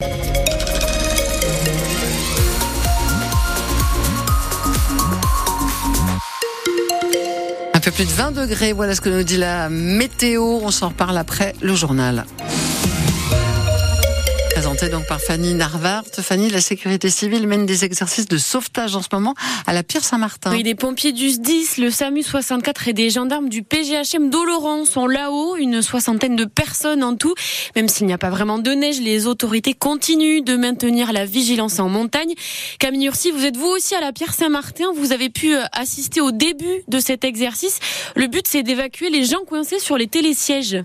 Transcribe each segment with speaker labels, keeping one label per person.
Speaker 1: Un peu plus de 20 degrés, voilà ce que nous dit la météo. On s'en reparle après le journal présenté donc par Fanny Narvart. Fanny, la sécurité civile mène des exercices de sauvetage en ce moment à la Pierre Saint-Martin.
Speaker 2: Oui, des pompiers du SDIS, le SAMU 64 et des gendarmes du PGHM d'Oloron sont là-haut, une soixantaine de personnes en tout. Même s'il n'y a pas vraiment de neige, les autorités continuent de maintenir la vigilance en montagne. Camille Ursi, vous êtes vous aussi à la Pierre Saint-Martin. Vous avez pu euh, assister au début de cet exercice. Le but, c'est d'évacuer les gens coincés sur les télésièges.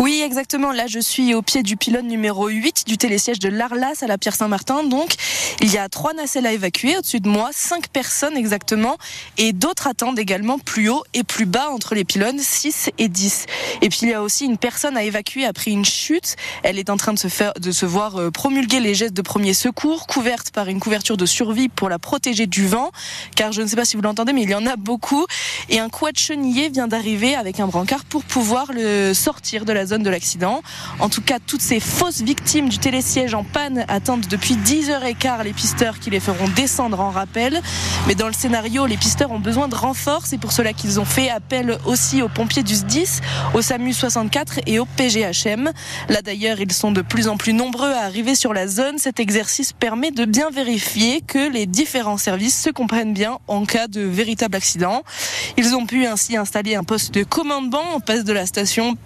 Speaker 3: Oui, exactement. Là, je suis au pied du pylône numéro 8 du télésiège de l'Arlas à la Pierre Saint-Martin. Donc, il y a trois nacelles à évacuer au-dessus de moi, cinq personnes exactement, et d'autres attendent également plus haut et plus bas entre les pylônes 6 et 10. Et puis, il y a aussi une personne à évacuer après une chute. Elle est en train de se faire, de se voir euh, promulguer les gestes de premier secours, couverte par une couverture de survie pour la protéger du vent, car je ne sais pas si vous l'entendez, mais il y en a beaucoup. Et un quad chenillé vient d'arriver avec un brancard pour pouvoir le sortir de la zone de l'accident. En tout cas, toutes ces fausses victimes du télésiège en panne attendent depuis 10h15 les pisteurs qui les feront descendre en rappel. Mais dans le scénario, les pisteurs ont besoin de renforts. C'est pour cela qu'ils ont fait appel aussi aux pompiers du SDIS, au SAMU 64 et au PGHM. Là d'ailleurs, ils sont de plus en plus nombreux à arriver sur la zone. Cet exercice permet de bien vérifier que les différents services se comprennent bien en cas de véritable accident. Ils ont pu ainsi installer un poste de commandement en face de la station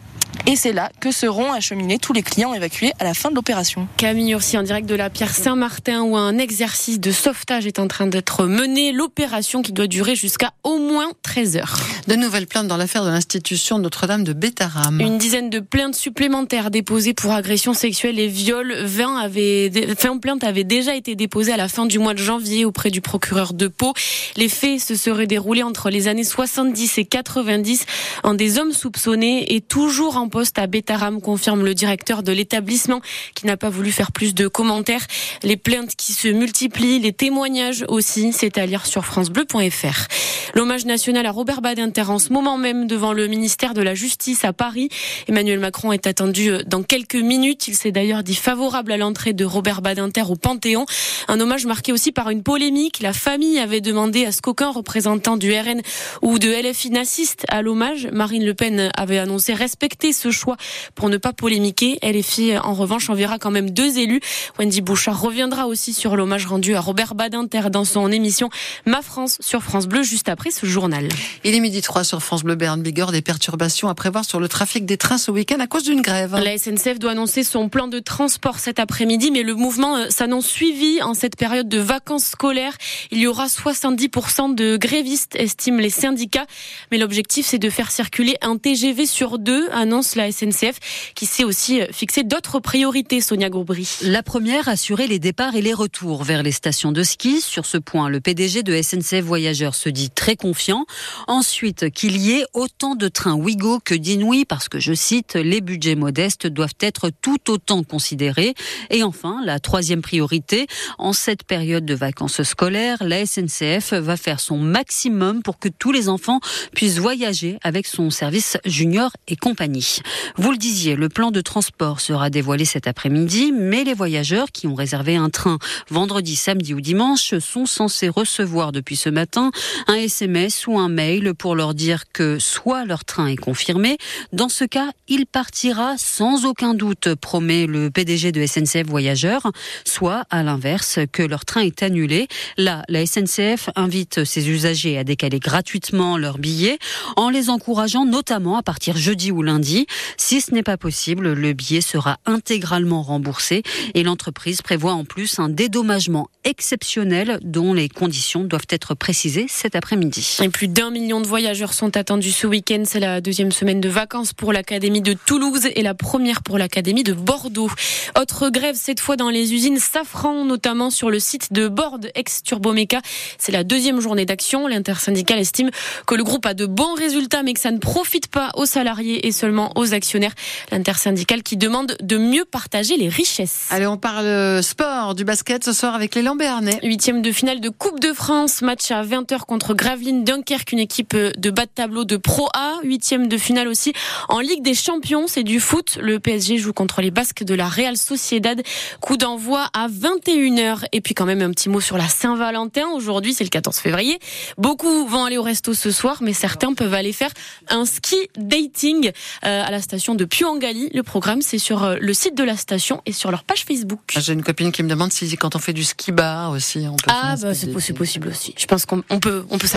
Speaker 3: et c'est là que seront acheminés tous les clients évacués à la fin de l'opération.
Speaker 2: Camille Ursi en direct de la Pierre Saint-Martin où un exercice de sauvetage est en train d'être mené. L'opération qui doit durer jusqu'à au moins 13 heures.
Speaker 1: De nouvelles plaintes dans l'affaire de l'institution Notre-Dame de Bétarame.
Speaker 2: Une dizaine de plaintes supplémentaires déposées pour agression sexuelle et viol. 20, avaient, 20 plaintes avaient déjà été déposées à la fin du mois de janvier auprès du procureur de Pau. Les faits se seraient déroulés entre les années 70 et 90 en des hommes soupçonnés et toujours en poste à Bétaram, confirme le directeur de l'établissement qui n'a pas voulu faire plus de commentaires. Les plaintes qui se multiplient, les témoignages aussi, c'est à lire sur francebleu.fr. L'hommage national à Robert Badinter en ce moment même devant le ministère de la Justice à Paris. Emmanuel Macron est attendu dans quelques minutes. Il s'est d'ailleurs dit favorable à l'entrée de Robert Badinter au Panthéon. Un hommage marqué aussi par une polémique. La famille avait demandé à ce qu'aucun représentant du RN ou de LFI n'assiste à l'hommage. Marine Le Pen avait annoncé respecter ce choix pour ne pas polémiquer. LFI, en revanche, enverra quand même deux élus. Wendy Bouchard reviendra aussi sur l'hommage rendu à Robert Badinter dans son émission Ma France sur France Bleu juste après ce journal.
Speaker 1: Il est midi 3 sur France Bleu Berne Bigorre. Des perturbations à prévoir sur le trafic des trains ce week-end à cause d'une grève.
Speaker 2: La SNCF doit annoncer son plan de transport cet après-midi, mais le mouvement euh, s'annonce suivi en cette période de vacances scolaires. Il y aura 70% de grévistes, estiment les syndicats. Mais l'objectif, c'est de faire circuler un TGV sur deux, annonce la SNCF, qui sait aussi euh, fixer d'autres priorités, Sonia Goubry.
Speaker 4: La première, assurer les départs et les retours vers les stations de ski. Sur ce point, le PDG de SNCF Voyageurs se dit très confiant. Ensuite, qu'il y ait autant de trains Ouigo que d'Inouï, parce que, je cite, les budgets modestes doivent être tout autant considérés. Et enfin, la troisième priorité, en cette période de vacances scolaires, la SNCF va faire son maximum pour que tous les enfants puissent voyager avec son service junior et compagnie. Vous le disiez, le plan de transport sera dévoilé cet après-midi, mais les voyageurs qui ont réservé un train vendredi, samedi ou dimanche sont censés recevoir depuis ce matin un SMS ou un mail pour leur dire que soit leur train est confirmé, dans ce cas, il partira sans aucun doute, promet le PDG de SNCF Voyageurs, soit à l'inverse, que leur train est annulé. Là, la SNCF invite ses usagers à décaler gratuitement leurs billets en les encourageant notamment à partir jeudi ou lundi. Si ce n'est pas possible, le billet sera intégralement remboursé et l'entreprise prévoit en plus un dédommagement exceptionnel dont les conditions doivent être précisées cet après-midi.
Speaker 2: Et plus d'un million de voyageurs sont attendus ce week-end. C'est la deuxième semaine de vacances pour l'Académie de Toulouse et la première pour l'Académie de Bordeaux. Autre grève cette fois dans les usines Safran, notamment sur le site de Borde, ex-Turbomeca. C'est la deuxième journée d'action. L'intersyndicale estime que le groupe a de bons résultats mais que ça ne profite pas aux salariés et seulement 20% aux actionnaires. L'intersyndicale qui demande de mieux partager les richesses.
Speaker 1: Allez, on parle sport, du basket ce soir avec les Lambernais.
Speaker 2: Huitième de finale de Coupe de France, match à 20h contre Gravelines Dunkerque, une équipe de bas de tableau de Pro A. Huitième de finale aussi en Ligue des Champions, c'est du foot. Le PSG joue contre les Basques de la Real Sociedad. Coup d'envoi à 21h. Et puis quand même un petit mot sur la Saint-Valentin. Aujourd'hui, c'est le 14 février. Beaucoup vont aller au resto ce soir, mais certains peuvent aller faire un ski dating euh, à la station de Puangali. Le programme, c'est sur euh, le site de la station et sur leur page Facebook.
Speaker 1: Ah, j'ai une copine qui me demande si quand on fait du ski bar aussi, on peut
Speaker 2: Ah, bah, c'est possible aussi. Je pense qu'on peut, on peut